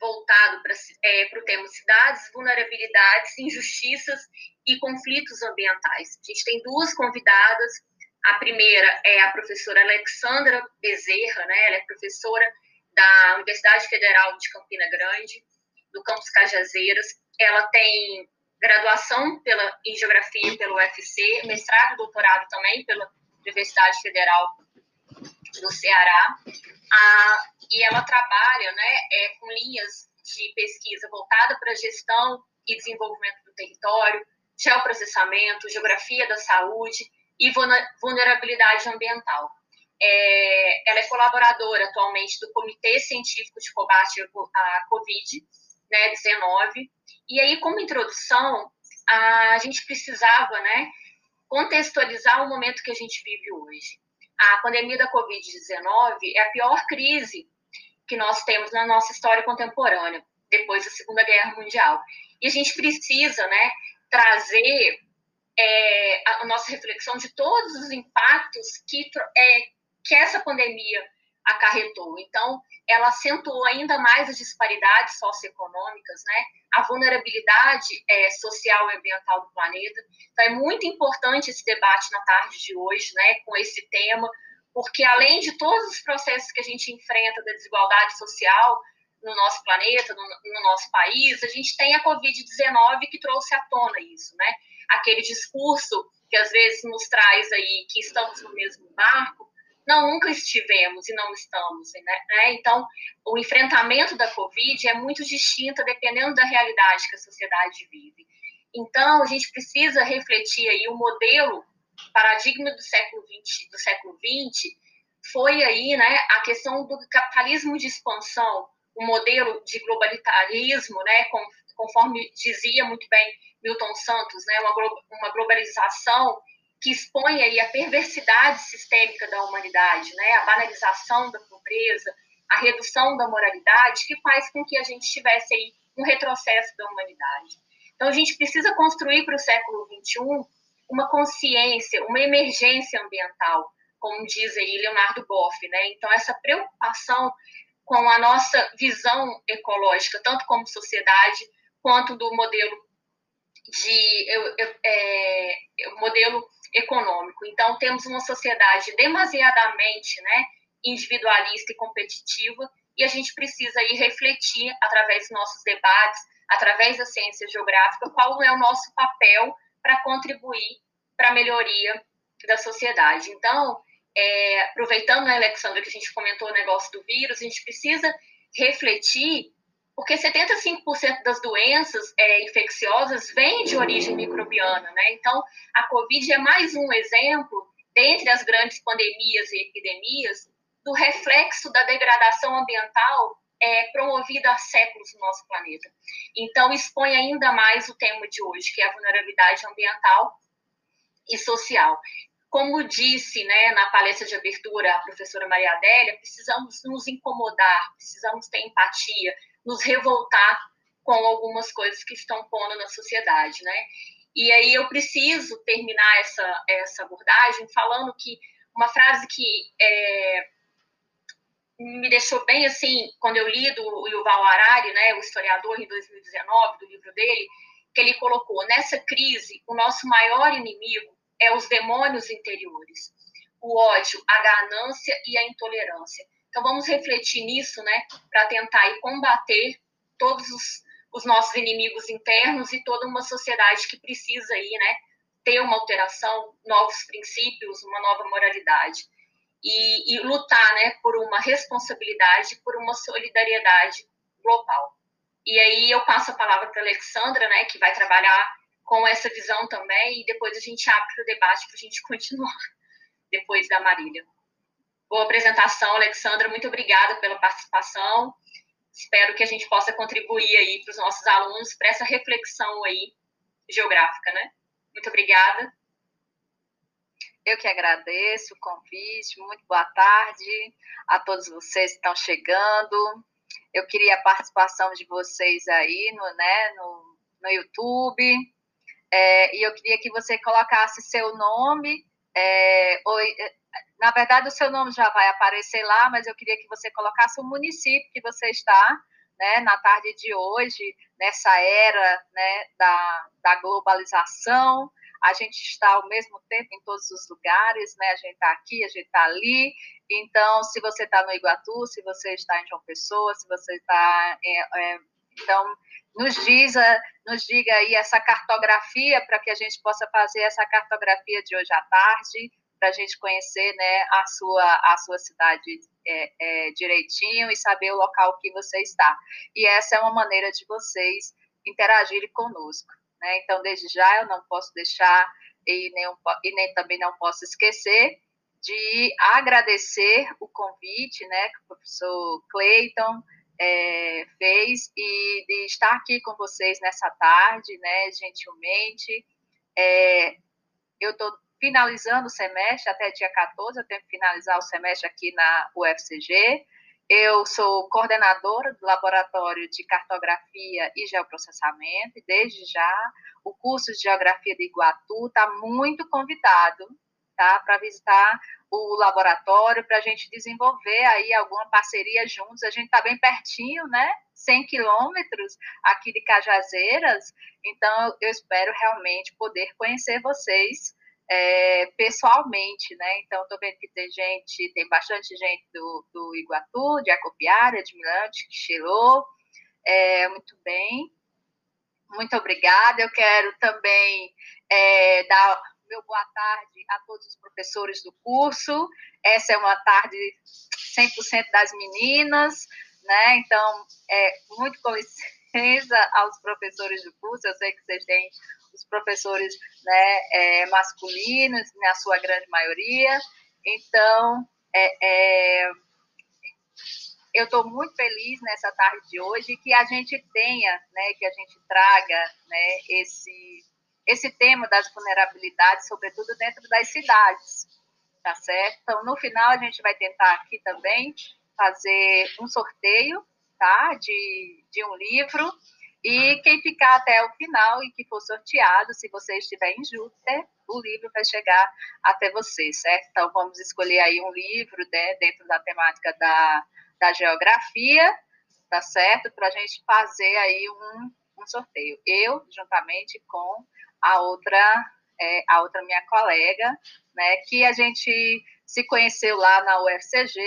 voltado para é, o tema cidades, vulnerabilidades, injustiças e conflitos ambientais. A gente tem duas convidadas. A primeira é a professora Alexandra Bezerra, né? Ela é professora da Universidade Federal de Campina Grande, do campus Cajazeiras. Ela tem graduação pela, em Geografia pelo UFC, mestrado e doutorado também pela Universidade Federal do Ceará. Ah, e ela trabalha né, é, com linhas de pesquisa voltada para gestão e desenvolvimento do território, geoprocessamento, geografia da saúde e vulnerabilidade ambiental. É, ela é colaboradora atualmente do Comitê Científico de Combate à Covid-19. Né, e aí, como introdução, a gente precisava né, contextualizar o momento que a gente vive hoje. A pandemia da Covid-19 é a pior crise que nós temos na nossa história contemporânea, depois da Segunda Guerra Mundial. E a gente precisa né, trazer é, a, nossa reflexão de todos os impactos que, é, que essa pandemia acarretou. Então, ela acentuou ainda mais as disparidades socioeconômicas, né? a vulnerabilidade é, social e ambiental do planeta. Então, é muito importante esse debate na tarde de hoje, né, com esse tema, porque além de todos os processos que a gente enfrenta da desigualdade social no nosso planeta, no, no nosso país, a gente tem a Covid-19 que trouxe à tona isso, né? Aquele discurso que às vezes nos traz aí que estamos no mesmo barco, não, nunca estivemos e não estamos, né? né? Então, o enfrentamento da Covid é muito distinto dependendo da realidade que a sociedade vive. Então, a gente precisa refletir aí o modelo paradigma do século 20, do século 20 foi aí, né, a questão do capitalismo de expansão, o modelo de globalitarismo, né, conforme dizia muito bem Milton Santos, né, uma, uma globalização que expõe aí a perversidade sistêmica da humanidade, né, a banalização da pobreza, a redução da moralidade, que faz com que a gente tivesse aí um retrocesso da humanidade. Então, a gente precisa construir para o século XXI uma consciência, uma emergência ambiental, como diz aí Leonardo Boff, né? Então, essa preocupação com a nossa visão ecológica, tanto como sociedade, quanto do modelo de é, modelo econômico. Então, temos uma sociedade demasiadamente né, individualista e competitiva, e a gente precisa aí refletir, através dos nossos debates, através da ciência geográfica, qual é o nosso papel para contribuir para a melhoria da sociedade. Então, é, aproveitando, né, Alexandra, que a gente comentou o negócio do vírus, a gente precisa refletir, porque 75% das doenças é, infecciosas vêm de origem microbiana, né? Então, a Covid é mais um exemplo, dentre as grandes pandemias e epidemias, do reflexo da degradação ambiental é, promovida há séculos no nosso planeta. Então, expõe ainda mais o tema de hoje, que é a vulnerabilidade ambiental e social. Como disse né, na palestra de abertura a professora Maria Adélia, precisamos nos incomodar, precisamos ter empatia, nos revoltar com algumas coisas que estão pondo na sociedade, né? E aí eu preciso terminar essa, essa abordagem falando que uma frase que é, me deixou bem assim, quando eu li do Yuval Harari, né, o historiador, em 2019, do livro dele, que ele colocou, nessa crise, o nosso maior inimigo é os demônios interiores, o ódio, a ganância e a intolerância. Então vamos refletir nisso, né, para tentar combater todos os, os, nossos inimigos internos e toda uma sociedade que precisa aí, né, ter uma alteração, novos princípios, uma nova moralidade. E, e lutar, né, por uma responsabilidade, por uma solidariedade global. E aí eu passo a palavra para Alexandra, né, que vai trabalhar com essa visão também, e depois a gente abre o debate para a gente continuar, depois da Marília. Boa apresentação, Alexandra, muito obrigada pela participação. Espero que a gente possa contribuir aí para os nossos alunos para essa reflexão aí geográfica, né? Muito obrigada. Eu que agradeço o convite, muito boa tarde a todos vocês que estão chegando. Eu queria a participação de vocês aí no, né, no, no YouTube, é, e eu queria que você colocasse seu nome. É, ou, na verdade, o seu nome já vai aparecer lá, mas eu queria que você colocasse o município que você está, né, na tarde de hoje, nessa era né, da, da globalização, a gente está ao mesmo tempo em todos os lugares, né? A gente está aqui, a gente está ali. Então, se você está no Iguatu, se você está em João Pessoa, se você está. É, é, então, nos diz, nos diga aí essa cartografia para que a gente possa fazer essa cartografia de hoje à tarde, para a gente conhecer né, a, sua, a sua cidade é, é, direitinho e saber o local que você está. E essa é uma maneira de vocês interagirem conosco. Né? Então, desde já, eu não posso deixar e nem, e nem também não posso esquecer de agradecer o convite né, que o professor Clayton é, fez e de estar aqui com vocês nessa tarde, né, gentilmente. É, eu estou finalizando o semestre, até dia 14, eu tenho que finalizar o semestre aqui na UFCG. Eu sou coordenadora do Laboratório de Cartografia e Geoprocessamento, e desde já o curso de Geografia de Iguatu está muito convidado tá, para visitar o laboratório, para a gente desenvolver aí alguma parceria juntos. A gente está bem pertinho, né? 100 quilômetros aqui de Cajazeiras, então eu espero realmente poder conhecer vocês é, pessoalmente, né? Então, estou vendo que tem gente, tem bastante gente do, do Iguatu, de Acopiara, de Mirante, que cheirou. É, muito bem. Muito obrigada. Eu quero também é, dar meu boa tarde a todos os professores do curso. Essa é uma tarde 100% das meninas, né? Então, é, muito com licença aos professores do curso. Eu sei que vocês têm os professores né, é, masculinos, na sua grande maioria. Então, é, é, eu estou muito feliz nessa tarde de hoje que a gente tenha, né, que a gente traga né, esse, esse tema das vulnerabilidades, sobretudo dentro das cidades, tá certo? Então, no final, a gente vai tentar aqui também fazer um sorteio, tá, de, de um livro, e quem ficar até o final e que for sorteado, se você estiver em Júpiter, o livro vai chegar até você, certo? Então, vamos escolher aí um livro né, dentro da temática da, da geografia, tá certo? Para a gente fazer aí um, um sorteio. Eu, juntamente com a outra, é, a outra minha colega, né, que a gente se conheceu lá na UFCG,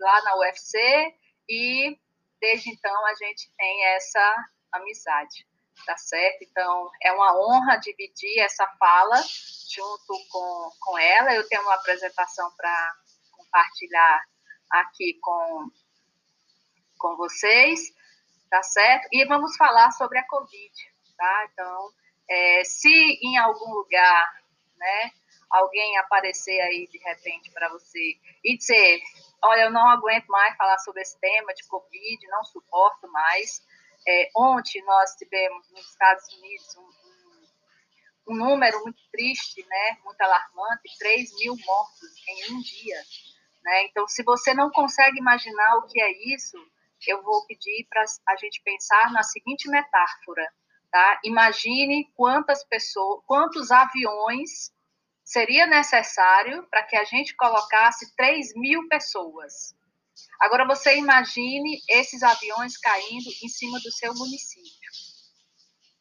lá na UFC, e desde então a gente tem essa amizade, tá certo? Então, é uma honra dividir essa fala junto com, com ela. Eu tenho uma apresentação para compartilhar aqui com, com vocês, tá certo? E vamos falar sobre a Covid, tá? Então, é, se em algum lugar, né, alguém aparecer aí de repente para você e dizer, olha, eu não aguento mais falar sobre esse tema de Covid, não suporto mais, é, ontem nós tivemos nos Estados Unidos um, um, um, número muito triste, né, muito alarmante, 3 mil mortos em um dia. Né? Então, se você não consegue imaginar o que é isso, eu vou pedir para a gente pensar na seguinte metáfora. Tá? Imagine quantas pessoas, quantos aviões seria necessário para que a gente colocasse 3 mil pessoas Agora você imagine esses aviões caindo em cima do seu município.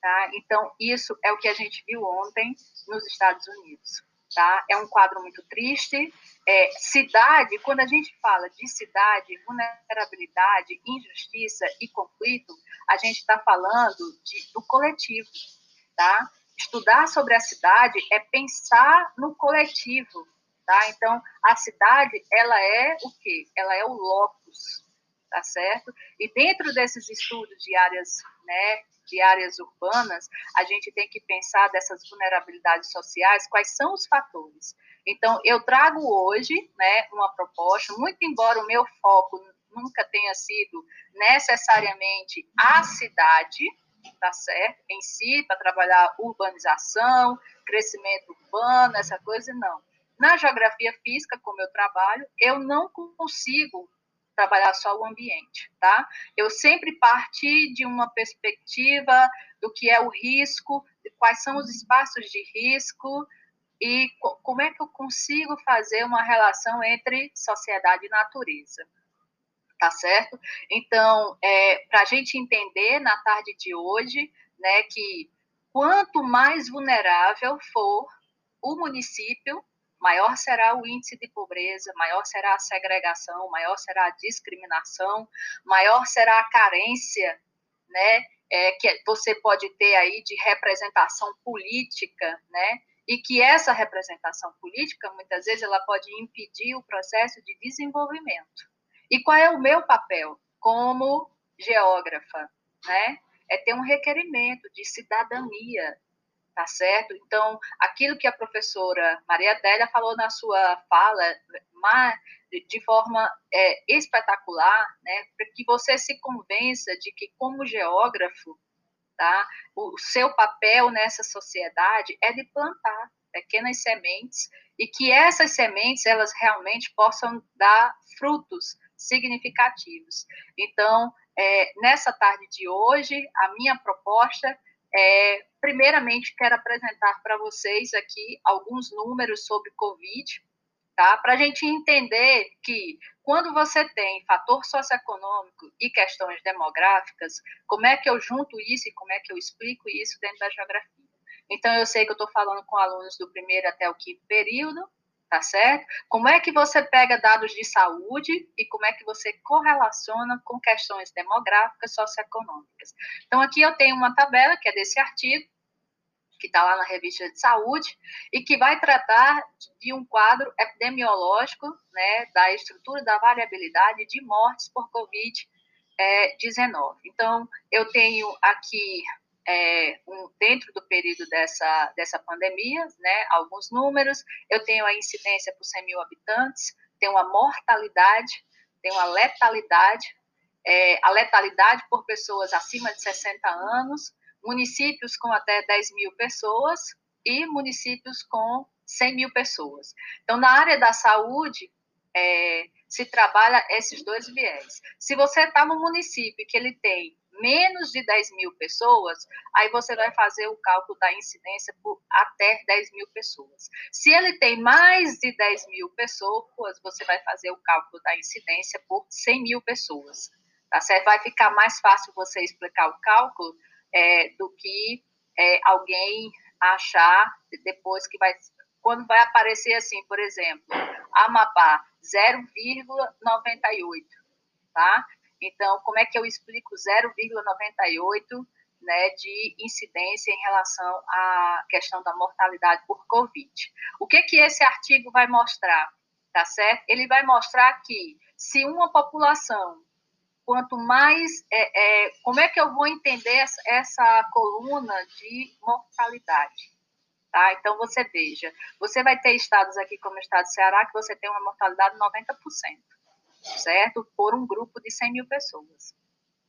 Tá? Então, isso é o que a gente viu ontem nos Estados Unidos. Tá? É um quadro muito triste. É, cidade, quando a gente fala de cidade, vulnerabilidade, injustiça e conflito, a gente está falando de, do coletivo. Tá? Estudar sobre a cidade é pensar no coletivo, tá? Então, a cidade, ela é o quê? Ela é o locus, tá certo? E dentro desses estudos de áreas, né, de áreas urbanas, a gente tem que pensar dessas vulnerabilidades sociais, quais são os fatores. Então, eu trago hoje, né, uma proposta, muito embora o meu foco nunca tenha sido necessariamente a cidade, tá certo? Em si, para trabalhar urbanização, crescimento urbano, essa coisa, não. Na geografia física, como eu trabalho, eu não consigo trabalhar só o ambiente, tá? Eu sempre parti de uma perspectiva do que é o risco, de quais são os espaços de risco e como é que eu consigo fazer uma relação entre sociedade e natureza. tá certo? Então, é, para a gente entender na tarde de hoje, né, que quanto mais vulnerável for o município, maior será o índice de pobreza, maior será a segregação, maior será a discriminação, maior será a carência, né, é, que você pode ter aí de representação política, né, e que essa representação política, muitas vezes, ela pode impedir o processo de desenvolvimento. E qual é o meu papel como geógrafa, né? É ter um requerimento de cidadania, tá certo? Então, aquilo que a professora Maria Adélia falou na sua fala, de forma é, espetacular, né, para que você se convença de que, como geógrafo, tá, o seu papel nessa sociedade é de plantar pequenas sementes e que essas sementes elas realmente possam dar frutos significativos. Então, é, nessa tarde de hoje, a minha proposta é, primeiramente, quero apresentar para vocês aqui alguns números sobre Covid, tá? Para a gente entender que quando você tem fator socioeconômico e questões demográficas, como é que eu junto isso e como é que eu explico isso dentro da geografia? Então, eu sei que eu estou falando com alunos do primeiro até o quinto período, tá certo? Como é que você pega dados de saúde e como é que você correlaciona com questões demográficas, socioeconômicas. Então, aqui eu tenho uma tabela que é desse artigo, que está lá na revista de saúde, e que vai tratar de um quadro epidemiológico, né, da estrutura da variabilidade de mortes por Covid-19. É, então, eu tenho aqui é, um, dentro do período dessa, dessa pandemia, né, alguns números, eu tenho a incidência por 100 mil habitantes, tenho a mortalidade, tenho a letalidade, é, a letalidade por pessoas acima de 60 anos, municípios com até 10 mil pessoas e municípios com 100 mil pessoas. Então, na área da saúde, é, se trabalha esses dois viés. Se você está no município que ele tem menos de 10 mil pessoas, aí você vai fazer o cálculo da incidência por até 10 mil pessoas. Se ele tem mais de 10 mil pessoas, você vai fazer o cálculo da incidência por 100 mil pessoas. Tá certo? Vai ficar mais fácil você explicar o cálculo é, do que é, alguém achar depois que vai. Quando vai aparecer assim, por exemplo, Amapá 0,98, tá? Então, como é que eu explico 0,98 né, de incidência em relação à questão da mortalidade por Covid? O que que esse artigo vai mostrar? Tá certo? Ele vai mostrar que se uma população quanto mais é, é, como é que eu vou entender essa, essa coluna de mortalidade tá? Então você veja, você vai ter estados aqui como o estado do Ceará que você tem uma mortalidade de 90% certo? Por um grupo de 100 mil pessoas.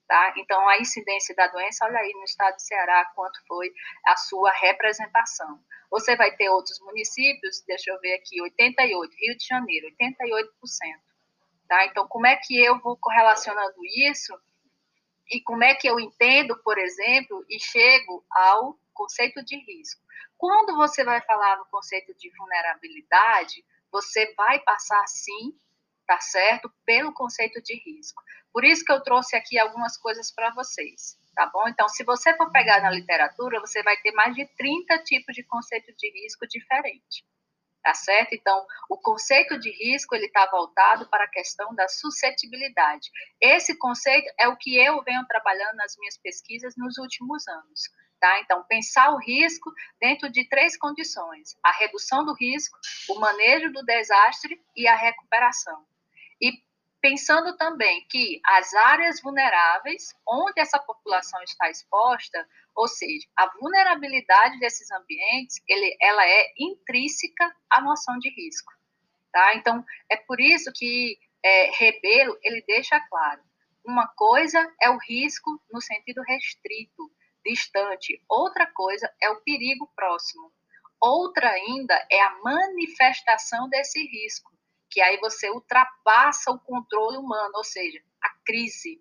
Tá? Então, a incidência da doença, olha aí no estado de Ceará quanto foi a sua representação. Você vai ter outros municípios, deixa eu ver aqui, 88, Rio de Janeiro, 88%. Tá? Então, como é que eu vou correlacionando isso e como é que eu entendo, por exemplo, e chego ao conceito de risco? Quando você vai falar no conceito de vulnerabilidade, você vai passar, sim, tá certo? Pelo conceito de risco. Por isso que eu trouxe aqui algumas coisas para vocês, tá bom? Então, se você for pegar na literatura, você vai ter mais de 30 tipos de conceito de risco diferente. Tá certo? Então, o conceito de risco ele está voltado para a questão da suscetibilidade. Esse conceito é o que eu venho trabalhando nas minhas pesquisas nos últimos anos. Tá? Então, pensar o risco dentro de três condições: a redução do risco, o manejo do desastre e a recuperação. E pensando também que as áreas vulneráveis, onde essa população está exposta, ou seja, a vulnerabilidade desses ambientes, ele, ela é intrínseca à noção de risco. Tá? Então, é por isso que é, Rebelo ele deixa claro: uma coisa é o risco no sentido restrito, distante, outra coisa é o perigo próximo. Outra ainda é a manifestação desse risco, que aí você ultrapassa o controle humano, ou seja, a crise.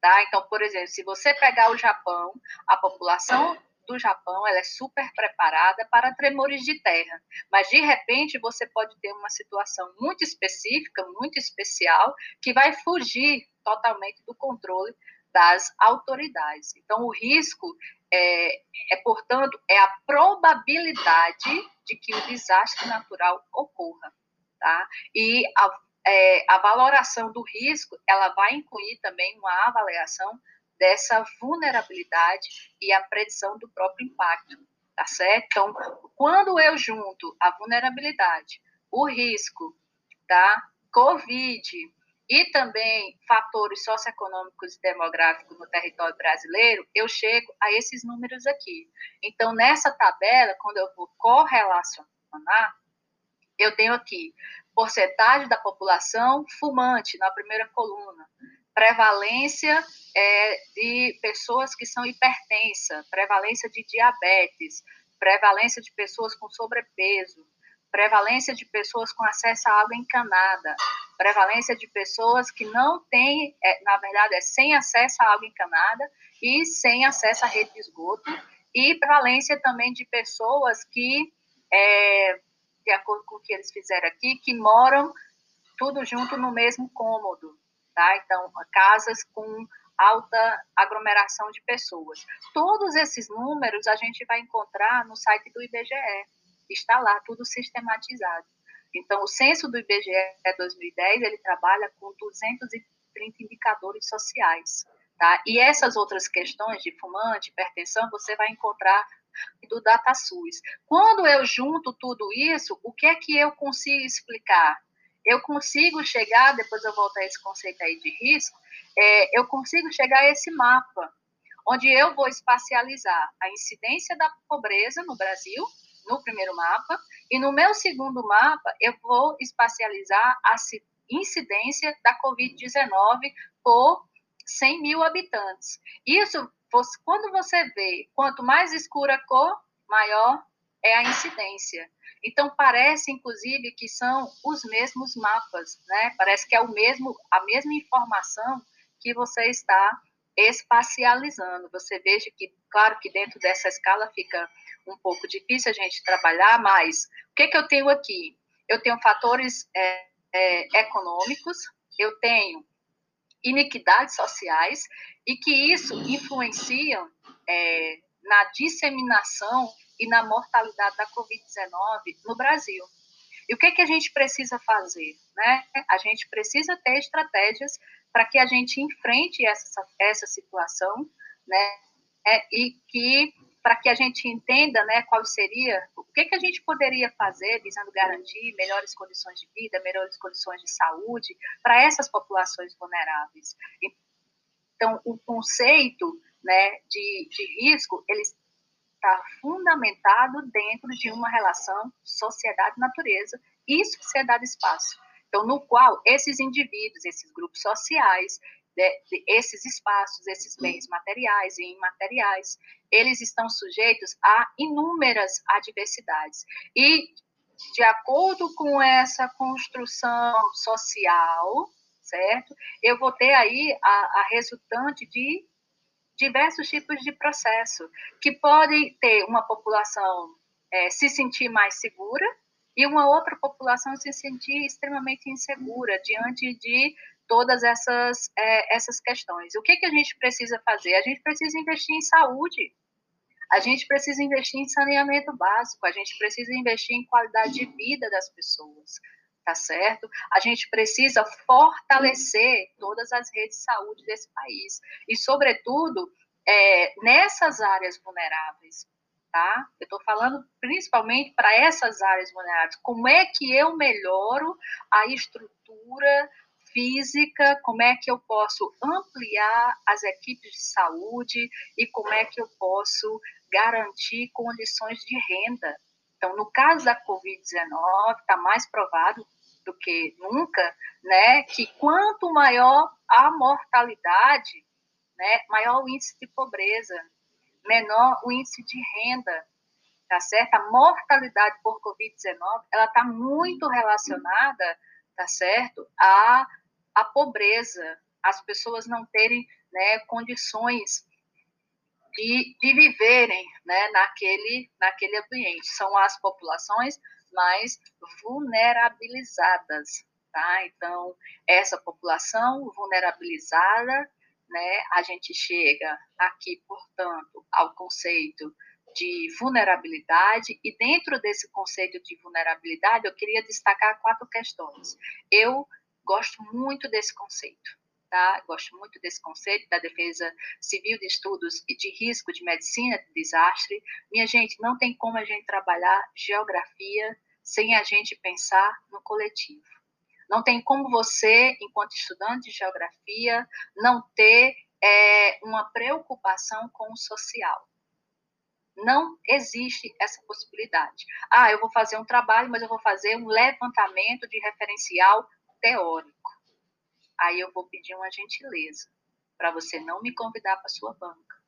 Tá? Então, por exemplo, se você pegar o Japão, a população do Japão ela é super preparada para tremores de terra, mas de repente você pode ter uma situação muito específica, muito especial, que vai fugir totalmente do controle das autoridades. Então, o risco é, é, portanto, é a probabilidade de que o desastre natural ocorra, tá? E a, é, a valoração do risco, ela vai incluir também uma avaliação dessa vulnerabilidade e a predição do próprio impacto, tá certo? Então, quando eu junto a vulnerabilidade, o risco da Covid e também fatores socioeconômicos e demográficos no território brasileiro, eu chego a esses números aqui. Então, nessa tabela, quando eu vou correlacionar, eu tenho aqui porcentagem da população fumante na primeira coluna, prevalência é, de pessoas que são hipertensas, prevalência de diabetes, prevalência de pessoas com sobrepeso, prevalência de pessoas com acesso à água encanada, prevalência de pessoas que não têm, é, na verdade, é sem acesso à água encanada e sem acesso à rede de esgoto, e prevalência também de pessoas que, é, de acordo com o que eles fizeram aqui, que moram tudo junto no mesmo cômodo, tá? Então, casas com alta aglomeração de pessoas. Todos esses números a gente vai encontrar no site do IBGE. Está lá tudo sistematizado. Então, o censo do IBGE 2010, ele trabalha com 230 indicadores sociais, tá? E essas outras questões de fumante, hipertensão, você vai encontrar do DataSUS. Quando eu junto tudo isso, o que é que eu consigo explicar? eu consigo chegar, depois eu volto a esse conceito aí de risco, é, eu consigo chegar a esse mapa, onde eu vou espacializar a incidência da pobreza no Brasil, no primeiro mapa, e no meu segundo mapa eu vou espacializar a incidência da Covid-19 por 100 mil habitantes. Isso, quando você vê, quanto mais escura a cor, maior é a incidência. Então parece, inclusive, que são os mesmos mapas, né? Parece que é o mesmo, a mesma informação que você está espacializando. Você veja que, claro, que dentro dessa escala fica um pouco difícil a gente trabalhar, mas o que, que eu tenho aqui? Eu tenho fatores é, é, econômicos, eu tenho iniquidades sociais e que isso influenciam é, na disseminação e na mortalidade da Covid-19 no Brasil. E o que, que a gente precisa fazer? Né? A gente precisa ter estratégias para que a gente enfrente essa, essa situação né? É, e que para que a gente entenda né, qual seria, o que, que a gente poderia fazer visando garantir melhores condições de vida, melhores condições de saúde para essas populações vulneráveis. Então, o conceito né, de, de risco, ele está fundamentado dentro de uma relação sociedade-natureza e sociedade-espaço. Então, no qual esses indivíduos, esses grupos sociais, de, de, esses espaços, esses bens materiais e imateriais, eles estão sujeitos a inúmeras adversidades. E, de acordo com essa construção social, certo? Eu vou ter aí a, a resultante de diversos tipos de processo, que podem ter uma população é, se sentir mais segura e uma outra população se sentir extremamente insegura diante de todas essas, é, essas questões. O que, que a gente precisa fazer? A gente precisa investir em saúde, a gente precisa investir em saneamento básico, a gente precisa investir em qualidade de vida das pessoas, tá certo? A gente precisa fortalecer todas as redes de saúde desse país e, sobretudo, é, nessas áreas vulneráveis, tá? Eu estou falando principalmente para essas áreas vulneráveis. Como é que eu melhoro a estrutura física, como é que eu posso ampliar as equipes de saúde e como é que eu posso garantir condições de renda. Então, no caso da Covid-19, está mais provado do que nunca, né, que quanto maior a mortalidade, né, maior o índice de pobreza, menor o índice de renda, tá certo? A mortalidade por Covid-19, ela está muito relacionada, tá certo, à, à pobreza, as pessoas não terem né, condições de, de viverem né, naquele, naquele ambiente. São as populações mais vulnerabilizadas, Tá? Então, essa população vulnerabilizada, né, a gente chega aqui, portanto, ao conceito de vulnerabilidade, e dentro desse conceito de vulnerabilidade, eu queria destacar quatro questões. Eu gosto muito desse conceito, tá? Gosto muito desse conceito da defesa civil de estudos e de risco de medicina de desastre. Minha gente, não tem como a gente trabalhar geografia sem a gente pensar no coletivo. Não tem como você, enquanto estudante de geografia, não ter é, uma preocupação com o social. Não existe essa possibilidade. Ah, eu vou fazer um trabalho, mas eu vou fazer um levantamento de referencial teórico. Aí eu vou pedir uma gentileza para você não me convidar para sua banca.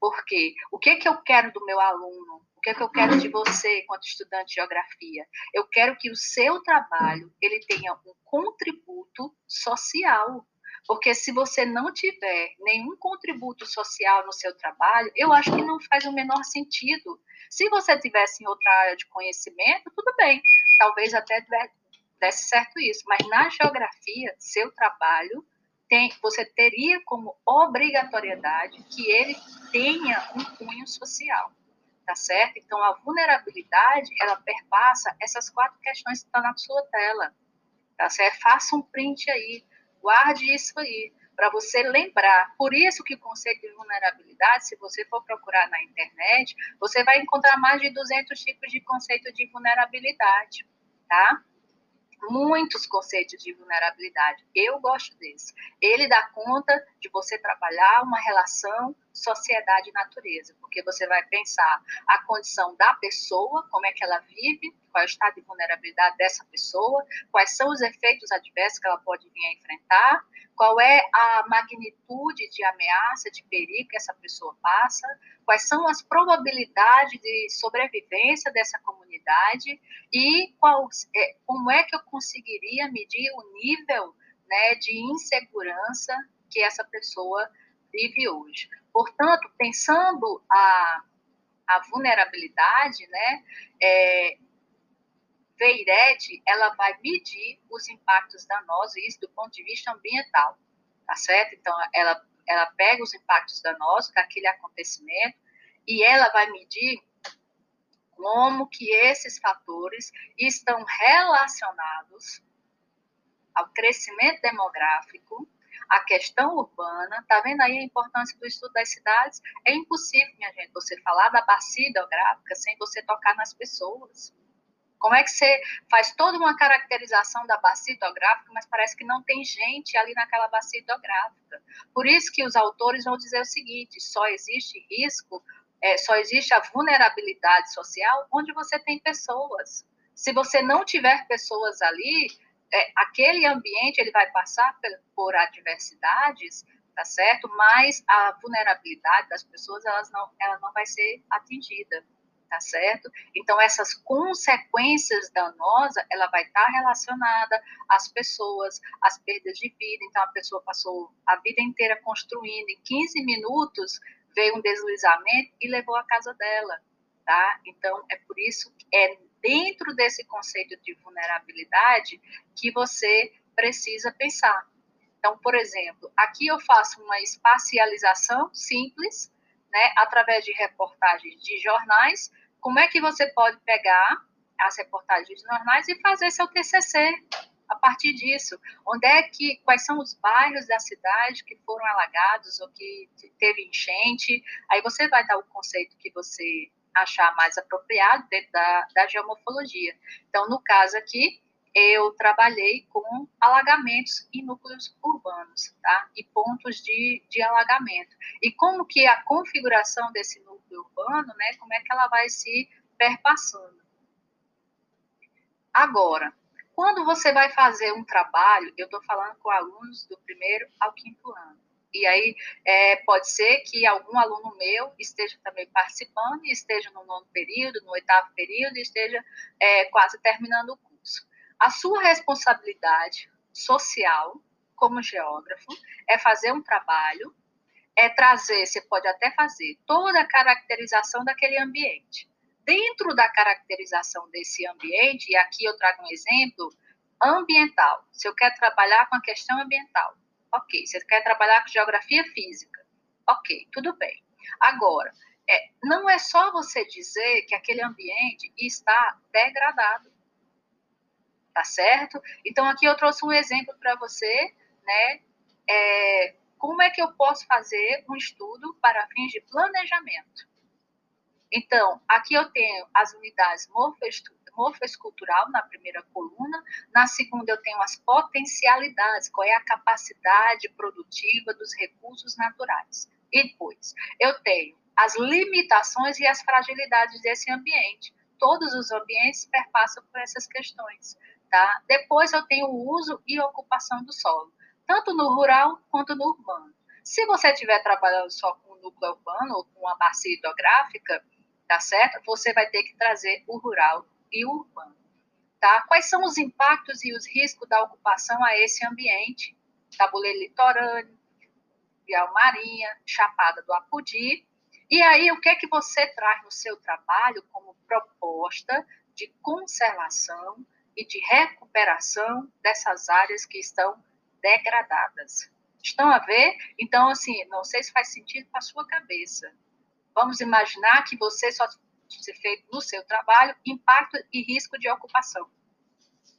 Porque o que, que eu quero do meu aluno? O que, que eu quero de você, enquanto estudante de geografia? Eu quero que o seu trabalho ele tenha um contributo social. Porque se você não tiver nenhum contributo social no seu trabalho, eu acho que não faz o menor sentido. Se você tivesse em outra área de conhecimento, tudo bem. Talvez até desse certo isso. Mas na geografia, seu trabalho tem, você teria como obrigatoriedade que ele tenha um cunho social, tá certo? Então a vulnerabilidade ela perpassa essas quatro questões que estão na sua tela, tá certo? Faça um print aí, guarde isso aí para você lembrar. Por isso que o conceito de vulnerabilidade, se você for procurar na internet, você vai encontrar mais de 200 tipos de conceito de vulnerabilidade, tá? Muitos conceitos de vulnerabilidade. Eu gosto desse. Ele dá conta de você trabalhar uma relação sociedade-natureza, porque você vai pensar a condição da pessoa, como é que ela vive, qual é o estado de vulnerabilidade dessa pessoa, quais são os efeitos adversos que ela pode vir a enfrentar, qual é a magnitude de ameaça, de perigo que essa pessoa passa, quais são as probabilidades de sobrevivência dessa comunidade e qual, é, como é que eu conseguiria medir o nível né, de insegurança que essa pessoa vive hoje. Portanto, pensando a, a vulnerabilidade, né, é, VEIRED, ela vai medir os impactos danosos, isso do ponto de vista ambiental, tá certo? Então, ela, ela pega os impactos danosos daquele acontecimento e ela vai medir como que esses fatores estão relacionados ao crescimento demográfico, à questão urbana. Tá vendo aí a importância do estudo das cidades? É impossível, minha gente, você falar da bacia hidrográfica sem você tocar nas pessoas. Como é que você faz toda uma caracterização da bacia hidrográfica, mas parece que não tem gente ali naquela bacia hidrográfica? Por isso que os autores vão dizer o seguinte: só existe risco, é, só existe a vulnerabilidade social onde você tem pessoas. Se você não tiver pessoas ali, é, aquele ambiente ele vai passar por, por adversidades, tá certo? Mas a vulnerabilidade das pessoas elas não, ela não vai ser atingida tá certo? Então, essas consequências danosas, ela vai estar tá relacionada às pessoas, às perdas de vida. Então, a pessoa passou a vida inteira construindo, em 15 minutos veio um deslizamento e levou a casa dela, tá? Então, é por isso que é dentro desse conceito de vulnerabilidade que você precisa pensar. Então, por exemplo, aqui eu faço uma espacialização simples, né, através de reportagens de jornais, como é que você pode pegar as reportagens de jornais e fazer seu TCC a partir disso? Onde é que, quais são os bairros da cidade que foram alagados ou que teve enchente? Aí você vai dar o conceito que você achar mais apropriado dentro da, da geomorfologia. Então, no caso aqui, eu trabalhei com alagamentos em núcleos urbanos, tá? E pontos de, de alagamento. E como que a configuração desse núcleo urbano, né? Como é que ela vai se perpassando. Agora, quando você vai fazer um trabalho, eu estou falando com alunos do primeiro ao quinto ano. E aí é, pode ser que algum aluno meu esteja também participando e esteja no nono período, no oitavo período, e esteja é, quase terminando o curso. A sua responsabilidade social, como geógrafo, é fazer um trabalho, é trazer, você pode até fazer toda a caracterização daquele ambiente. Dentro da caracterização desse ambiente, e aqui eu trago um exemplo ambiental. Se eu quero trabalhar com a questão ambiental, ok. Eu quero trabalhar com geografia física, ok, tudo bem. Agora, é, não é só você dizer que aquele ambiente está degradado, tá certo? Então aqui eu trouxe um exemplo para você, né? É, como é que eu posso fazer um estudo para fins de planejamento? Então, aqui eu tenho as unidades morfoescultural na primeira coluna, na segunda eu tenho as potencialidades, qual é a capacidade produtiva dos recursos naturais. E depois, eu tenho as limitações e as fragilidades desse ambiente. Todos os ambientes perpassam por essas questões. Tá? Depois eu tenho o uso e ocupação do solo, tanto no rural quanto no urbano. Se você estiver trabalhando só com o núcleo urbano ou com a bacia hidrográfica, tá certo? Você vai ter que trazer o rural e urbano. Tá? Quais são os impactos e os riscos da ocupação a esse ambiente? Tabuleiro litorâneo, Vial Marinha, Chapada do Apudi. E aí, o que é que você traz no seu trabalho como proposta de conservação e de recuperação dessas áreas que estão degradadas? Estão a ver? Então, assim, não sei se faz sentido para a sua cabeça. Vamos imaginar que você só ser feito no seu trabalho, impacto e risco de ocupação.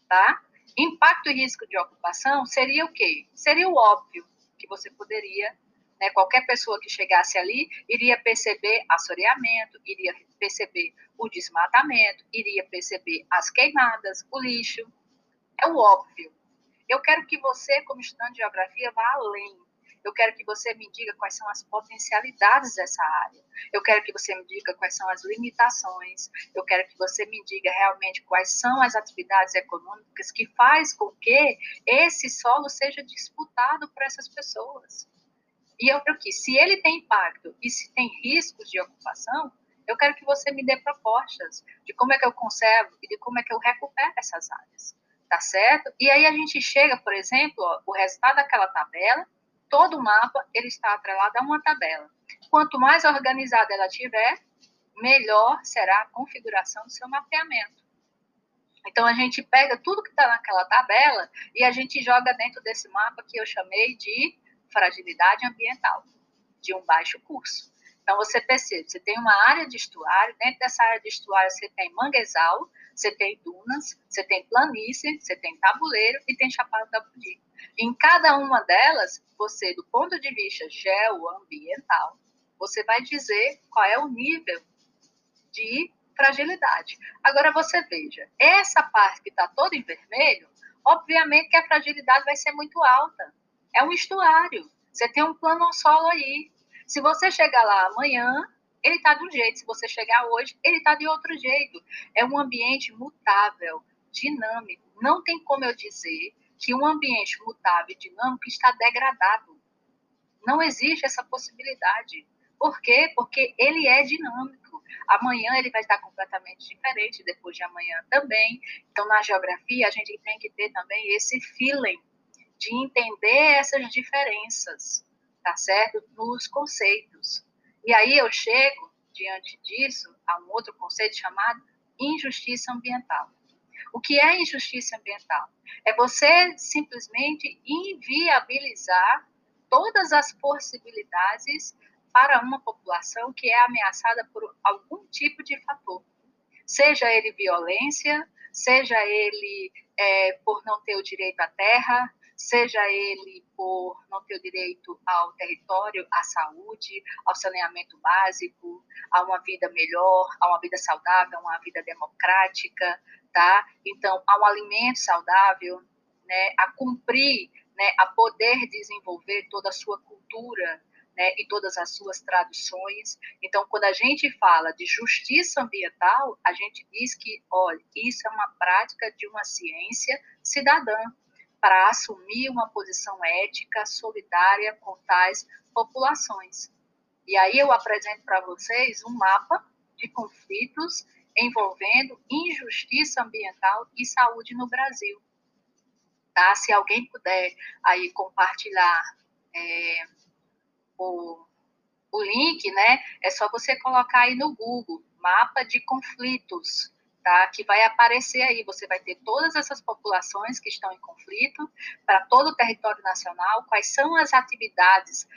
Tá? Impacto e risco de ocupação seria o quê? Seria o óbvio que você poderia, né, qualquer pessoa que chegasse ali iria perceber assoreamento, iria perceber o desmatamento, iria perceber as queimadas, o lixo. É o óbvio. Eu quero que você, como estudante de geografia, vá além eu quero que você me diga quais são as potencialidades dessa área. Eu quero que você me diga quais são as limitações. Eu quero que você me diga realmente quais são as atividades econômicas que faz com que esse solo seja disputado por essas pessoas. E eu quero que, se ele tem impacto e se tem riscos de ocupação, eu quero que você me dê propostas de como é que eu conservo e de como é que eu recupero essas áreas. Tá certo? E aí a gente chega, por exemplo, ó, o resultado daquela tabela, todo o mapa ele está atrelado a uma tabela. Quanto mais organizada ela tiver, melhor será a configuração do seu mapeamento. Então a gente pega tudo que está naquela tabela e a gente joga dentro desse mapa que eu chamei de fragilidade ambiental, de um baixo curso. Então você percebe, você tem uma área de estuário, dentro dessa área de estuário você tem manguezal, você tem dunas, você tem planície, você tem tabuleiro e tem chapada da Budi. Em cada uma delas, você, do ponto de vista geoambiental, você vai dizer qual é o nível de fragilidade. Agora você veja, essa parte que está toda em vermelho, obviamente que a fragilidade vai ser muito alta. É um estuário. Você tem um plano solo aí. Se você chegar lá amanhã, ele está de um jeito. Se você chegar hoje, ele está de outro jeito. É um ambiente mutável, dinâmico. Não tem como eu dizer que um ambiente mutável e dinâmico está degradado. Não existe essa possibilidade. Por quê? Porque ele é dinâmico. Amanhã ele vai estar completamente diferente, depois de amanhã também. Então, na geografia, a gente tem que ter também esse feeling de entender essas diferenças, tá certo? Nos conceitos. E aí eu chego, diante disso, a um outro conceito chamado injustiça ambiental. O que é injustiça ambiental? É você simplesmente inviabilizar todas as possibilidades para uma população que é ameaçada por algum tipo de fator. Seja ele violência, seja ele é, por não ter o direito à terra, seja ele por não ter o direito ao território, à saúde, ao saneamento básico, a uma vida melhor, a uma vida saudável, a uma vida democrática, tá? Então, a um alimento saudável, né, a cumprir, né, a poder desenvolver toda a sua cultura, né, e todas as suas tradições. Então, quando a gente fala de justiça ambiental, a gente diz que, olha, isso é uma prática de uma ciência cidadã para assumir uma posição ética solidária com tais populações. E aí eu apresento para vocês um mapa de conflitos envolvendo injustiça ambiental e saúde no Brasil. Tá? Se alguém puder aí compartilhar é, o, o link, né? É só você colocar aí no Google, mapa de conflitos, tá? Que vai aparecer aí, você vai ter todas essas populações que estão em conflito para todo o território nacional, quais são as atividades